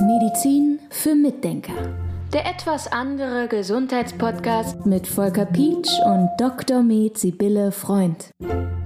Medizin für Mitdenker. Der etwas andere Gesundheitspodcast mit Volker Pietsch und Dr. Med Sibylle Freund.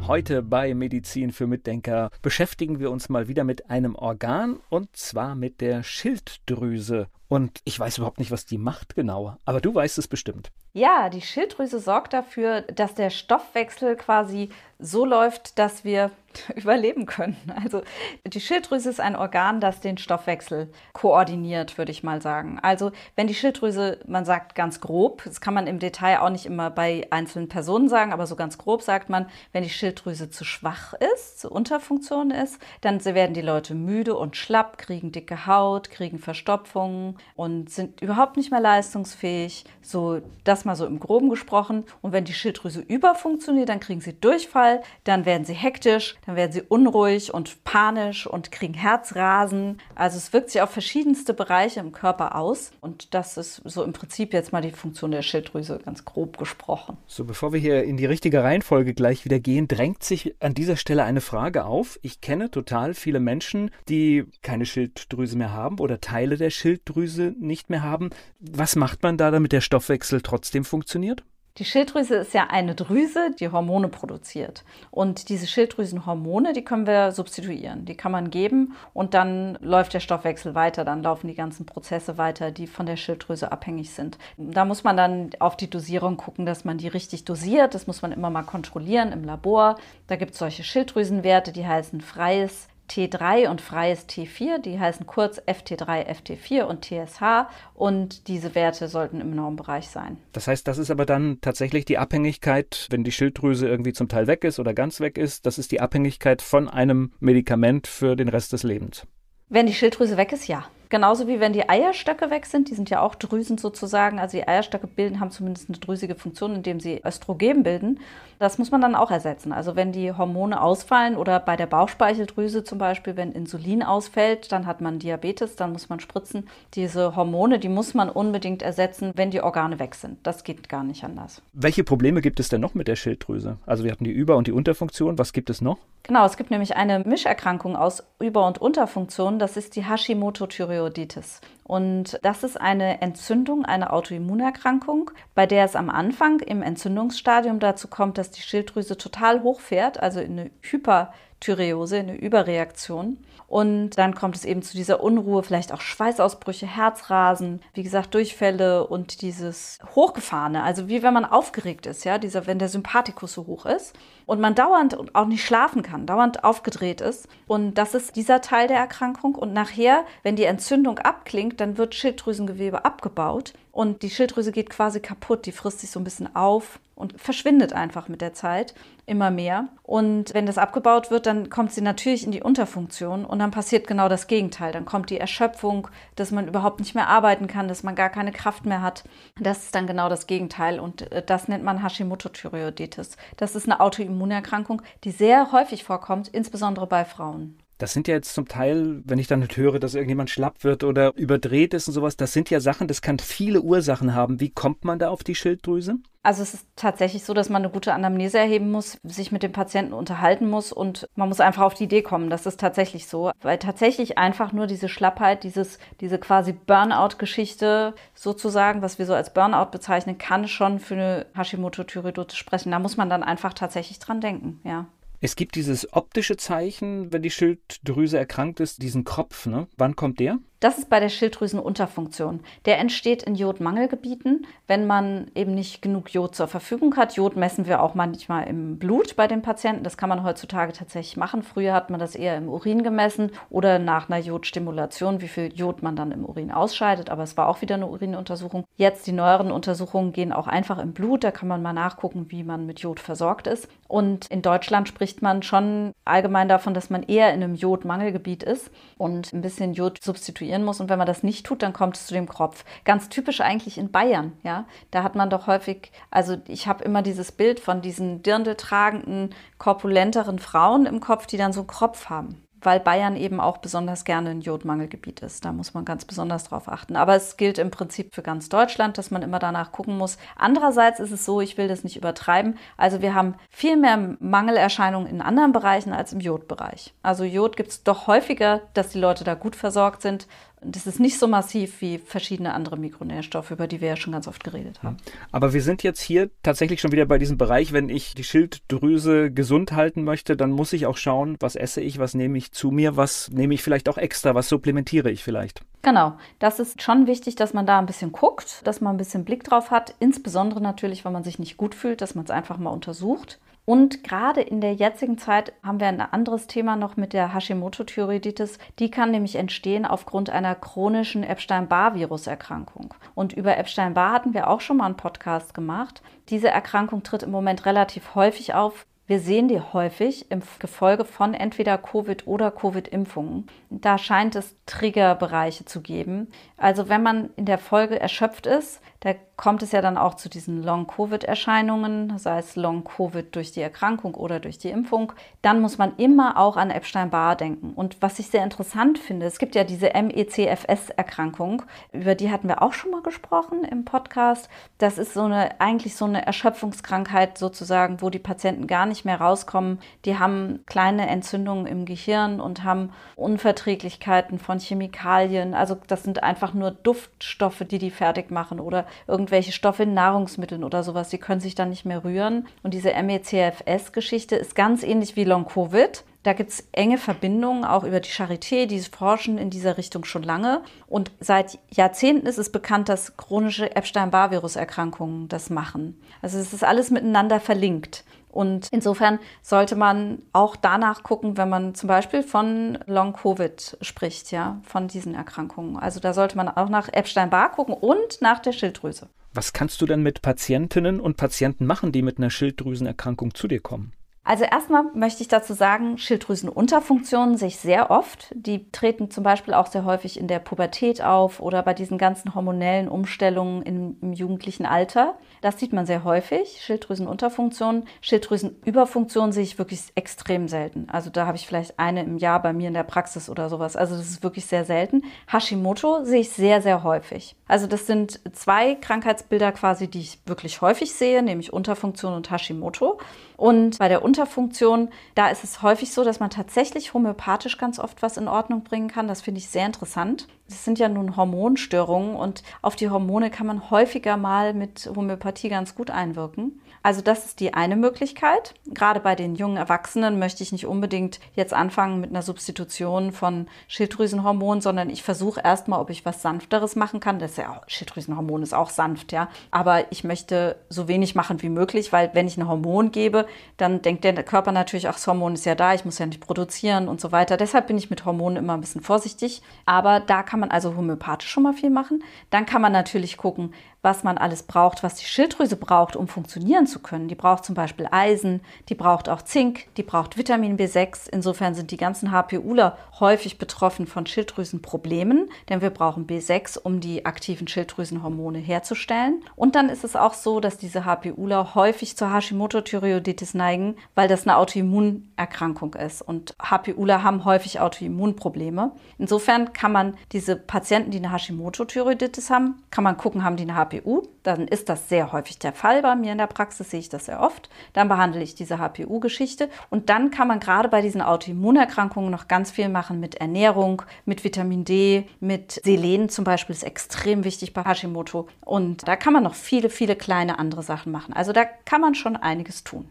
Heute bei Medizin für Mitdenker beschäftigen wir uns mal wieder mit einem Organ und zwar mit der Schilddrüse. Und ich weiß überhaupt nicht, was die macht genau, aber du weißt es bestimmt. Ja, die Schilddrüse sorgt dafür, dass der Stoffwechsel quasi so läuft, dass wir überleben können. Also die Schilddrüse ist ein Organ, das den Stoffwechsel koordiniert, würde ich mal sagen. Also wenn die Schilddrüse, man sagt ganz grob, das kann man im Detail auch nicht immer bei einzelnen Personen sagen, aber so ganz grob sagt man, wenn die Schilddrüse zu schwach ist, zu Unterfunktion ist, dann werden die Leute müde und schlapp, kriegen dicke Haut, kriegen Verstopfungen und sind überhaupt nicht mehr leistungsfähig. So das mal so im Groben gesprochen. Und wenn die Schilddrüse überfunktioniert, dann kriegen sie Durchfall dann werden sie hektisch, dann werden sie unruhig und panisch und kriegen Herzrasen. Also es wirkt sich auf verschiedenste Bereiche im Körper aus. Und das ist so im Prinzip jetzt mal die Funktion der Schilddrüse, ganz grob gesprochen. So, bevor wir hier in die richtige Reihenfolge gleich wieder gehen, drängt sich an dieser Stelle eine Frage auf. Ich kenne total viele Menschen, die keine Schilddrüse mehr haben oder Teile der Schilddrüse nicht mehr haben. Was macht man da, damit der Stoffwechsel trotzdem funktioniert? Die Schilddrüse ist ja eine Drüse, die Hormone produziert. Und diese Schilddrüsenhormone, die können wir substituieren. Die kann man geben und dann läuft der Stoffwechsel weiter. Dann laufen die ganzen Prozesse weiter, die von der Schilddrüse abhängig sind. Da muss man dann auf die Dosierung gucken, dass man die richtig dosiert. Das muss man immer mal kontrollieren im Labor. Da gibt es solche Schilddrüsenwerte, die heißen freies T3 und freies T4, die heißen kurz FT3, FT4 und TSH und diese Werte sollten im Normbereich sein. Das heißt, das ist aber dann tatsächlich die Abhängigkeit, wenn die Schilddrüse irgendwie zum Teil weg ist oder ganz weg ist, das ist die Abhängigkeit von einem Medikament für den Rest des Lebens. Wenn die Schilddrüse weg ist, ja. Genauso wie wenn die Eierstöcke weg sind, die sind ja auch Drüsen sozusagen. Also die Eierstöcke bilden, haben zumindest eine drüsige Funktion, indem sie Östrogen bilden. Das muss man dann auch ersetzen. Also wenn die Hormone ausfallen oder bei der Bauchspeicheldrüse zum Beispiel, wenn Insulin ausfällt, dann hat man Diabetes, dann muss man spritzen. Diese Hormone, die muss man unbedingt ersetzen, wenn die Organe weg sind. Das geht gar nicht anders. Welche Probleme gibt es denn noch mit der Schilddrüse? Also wir hatten die Über- und die Unterfunktion. Was gibt es noch? Genau, es gibt nämlich eine Mischerkrankung aus Über- und Unterfunktion. Das ist die Hashimoto-Thyreoiditis. Und das ist eine Entzündung, eine Autoimmunerkrankung, bei der es am Anfang im Entzündungsstadium dazu kommt, dass die Schilddrüse total hochfährt, also in eine Hyperthyreose, eine Überreaktion. Und dann kommt es eben zu dieser Unruhe, vielleicht auch Schweißausbrüche, Herzrasen, wie gesagt, Durchfälle und dieses Hochgefahrene, also wie wenn man aufgeregt ist, ja, dieser, wenn der Sympathikus so hoch ist und man dauernd auch nicht schlafen kann, dauernd aufgedreht ist. Und das ist dieser Teil der Erkrankung. Und nachher, wenn die Entzündung abklingt, dann wird Schilddrüsengewebe abgebaut und die Schilddrüse geht quasi kaputt, die frisst sich so ein bisschen auf und verschwindet einfach mit der Zeit immer mehr. Und wenn das abgebaut wird, dann kommt sie natürlich in die Unterfunktion und dann passiert genau das Gegenteil. Dann kommt die Erschöpfung, dass man überhaupt nicht mehr arbeiten kann, dass man gar keine Kraft mehr hat. Das ist dann genau das Gegenteil und äh, das nennt man Hashimoto-Thyreoiditis. Das ist eine Autoimmunerkrankung, die sehr häufig vorkommt, insbesondere bei Frauen. Das sind ja jetzt zum Teil, wenn ich dann nicht höre, dass irgendjemand schlapp wird oder überdreht ist und sowas, das sind ja Sachen, das kann viele Ursachen haben. Wie kommt man da auf die Schilddrüse? Also es ist tatsächlich so, dass man eine gute Anamnese erheben muss, sich mit dem Patienten unterhalten muss und man muss einfach auf die Idee kommen. Das ist tatsächlich so, weil tatsächlich einfach nur diese Schlappheit, dieses, diese quasi Burnout-Geschichte sozusagen, was wir so als Burnout bezeichnen, kann schon für eine Hashimoto-Thyreoiditis sprechen. Da muss man dann einfach tatsächlich dran denken, ja. Es gibt dieses optische Zeichen, wenn die Schilddrüse erkrankt ist, diesen Kropf. Ne? Wann kommt der? Das ist bei der Schilddrüsenunterfunktion. Der entsteht in Jodmangelgebieten, wenn man eben nicht genug Jod zur Verfügung hat. Jod messen wir auch manchmal im Blut bei den Patienten. Das kann man heutzutage tatsächlich machen. Früher hat man das eher im Urin gemessen oder nach einer Jodstimulation, wie viel Jod man dann im Urin ausscheidet. Aber es war auch wieder eine Urinuntersuchung. Jetzt die neueren Untersuchungen gehen auch einfach im Blut. Da kann man mal nachgucken, wie man mit Jod versorgt ist. Und in Deutschland spricht man schon allgemein davon, dass man eher in einem Jodmangelgebiet ist und ein bisschen Jod substituiert konstruieren muss. Und wenn man das nicht tut, dann kommt es zu dem Kropf. Ganz typisch eigentlich in Bayern, ja. Da hat man doch häufig, also ich habe immer dieses Bild von diesen dirndl tragenden, korpulenteren Frauen im Kopf, die dann so einen Kropf haben. Weil Bayern eben auch besonders gerne ein Jodmangelgebiet ist. Da muss man ganz besonders drauf achten. Aber es gilt im Prinzip für ganz Deutschland, dass man immer danach gucken muss. Andererseits ist es so, ich will das nicht übertreiben. Also wir haben viel mehr Mangelerscheinungen in anderen Bereichen als im Jodbereich. Also Jod gibt es doch häufiger, dass die Leute da gut versorgt sind. Das ist nicht so massiv wie verschiedene andere Mikronährstoffe, über die wir ja schon ganz oft geredet haben. Aber wir sind jetzt hier tatsächlich schon wieder bei diesem Bereich, wenn ich die Schilddrüse gesund halten möchte, dann muss ich auch schauen, was esse ich, was nehme ich zu mir, was nehme ich vielleicht auch extra, was supplementiere ich vielleicht. Genau, das ist schon wichtig, dass man da ein bisschen guckt, dass man ein bisschen Blick drauf hat, insbesondere natürlich, wenn man sich nicht gut fühlt, dass man es einfach mal untersucht. Und gerade in der jetzigen Zeit haben wir ein anderes Thema noch mit der Hashimoto-Thyreoiditis. Die kann nämlich entstehen aufgrund einer chronischen Epstein-Barr-Viruserkrankung. Und über Epstein-Barr hatten wir auch schon mal einen Podcast gemacht. Diese Erkrankung tritt im Moment relativ häufig auf. Wir sehen die häufig im Gefolge von entweder Covid oder Covid-Impfungen. Da scheint es Triggerbereiche zu geben. Also wenn man in der Folge erschöpft ist, da kommt es ja dann auch zu diesen Long-Covid-Erscheinungen, sei es Long-Covid durch die Erkrankung oder durch die Impfung. Dann muss man immer auch an Epstein-Barr denken. Und was ich sehr interessant finde, es gibt ja diese MECFS-Erkrankung, über die hatten wir auch schon mal gesprochen im Podcast. Das ist so eine, eigentlich so eine Erschöpfungskrankheit sozusagen, wo die Patienten gar nicht mehr rauskommen. Die haben kleine Entzündungen im Gehirn und haben Unverträglichkeiten von Chemikalien. Also das sind einfach nur Duftstoffe, die die fertig machen oder irgendwelche Stoffe in Nahrungsmitteln oder sowas. Die können sich dann nicht mehr rühren. Und diese MECFS-Geschichte ist ganz ähnlich wie Long-Covid. Da gibt es enge Verbindungen, auch über die Charité, die forschen in dieser Richtung schon lange. Und seit Jahrzehnten ist es bekannt, dass chronische Epstein-Barr-Virus-Erkrankungen das machen. Also es ist alles miteinander verlinkt. Und insofern sollte man auch danach gucken, wenn man zum Beispiel von Long-Covid spricht, ja, von diesen Erkrankungen. Also da sollte man auch nach Epstein-Barr gucken und nach der Schilddrüse. Was kannst du denn mit Patientinnen und Patienten machen, die mit einer Schilddrüsenerkrankung zu dir kommen? Also erstmal möchte ich dazu sagen, Schilddrüsenunterfunktionen sehe ich sehr oft. Die treten zum Beispiel auch sehr häufig in der Pubertät auf oder bei diesen ganzen hormonellen Umstellungen im, im jugendlichen Alter. Das sieht man sehr häufig, Schilddrüsenunterfunktionen. Schilddrüsenüberfunktionen sehe ich wirklich extrem selten. Also da habe ich vielleicht eine im Jahr bei mir in der Praxis oder sowas. Also das ist wirklich sehr selten. Hashimoto sehe ich sehr, sehr häufig. Also das sind zwei Krankheitsbilder quasi, die ich wirklich häufig sehe, nämlich Unterfunktion und Hashimoto. Und bei der Unterfunktion, da ist es häufig so, dass man tatsächlich homöopathisch ganz oft was in Ordnung bringen kann. Das finde ich sehr interessant. Das sind ja nun Hormonstörungen und auf die Hormone kann man häufiger mal mit Homöopathie ganz gut einwirken. Also das ist die eine Möglichkeit. Gerade bei den jungen Erwachsenen möchte ich nicht unbedingt jetzt anfangen mit einer Substitution von Schilddrüsenhormonen, sondern ich versuche erstmal, ob ich was sanfteres machen kann. Das ist ja auch, Schilddrüsenhormon ist auch sanft, ja. Aber ich möchte so wenig machen wie möglich, weil wenn ich ein Hormon gebe, dann denkt der Körper natürlich, ach, das Hormon ist ja da, ich muss ja nicht produzieren und so weiter. Deshalb bin ich mit Hormonen immer ein bisschen vorsichtig. Aber da kann man also homöopathisch schon mal viel machen. Dann kann man natürlich gucken, was man alles braucht, was die Schilddrüse braucht, um funktionieren zu können. Die braucht zum Beispiel Eisen, die braucht auch Zink, die braucht Vitamin B6. Insofern sind die ganzen HPUler häufig betroffen von Schilddrüsenproblemen, denn wir brauchen B6, um die aktiven Schilddrüsenhormone herzustellen. Und dann ist es auch so, dass diese HPUler häufig zur Hashimoto-Thyreoiditis neigen, weil das eine Autoimmunerkrankung ist. Und HPUler haben häufig Autoimmunprobleme. Insofern kann man diese Patienten, die eine Hashimoto-Thyreoiditis haben, kann man gucken, haben die eine HPU, dann ist das sehr häufig der Fall bei mir in der Praxis, sehe ich das sehr oft. Dann behandle ich diese HPU-Geschichte und dann kann man gerade bei diesen Autoimmunerkrankungen noch ganz viel machen mit Ernährung, mit Vitamin D, mit Selen zum Beispiel ist extrem wichtig bei Hashimoto und da kann man noch viele, viele kleine andere Sachen machen. Also da kann man schon einiges tun.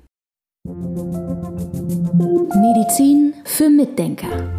Medizin für Mitdenker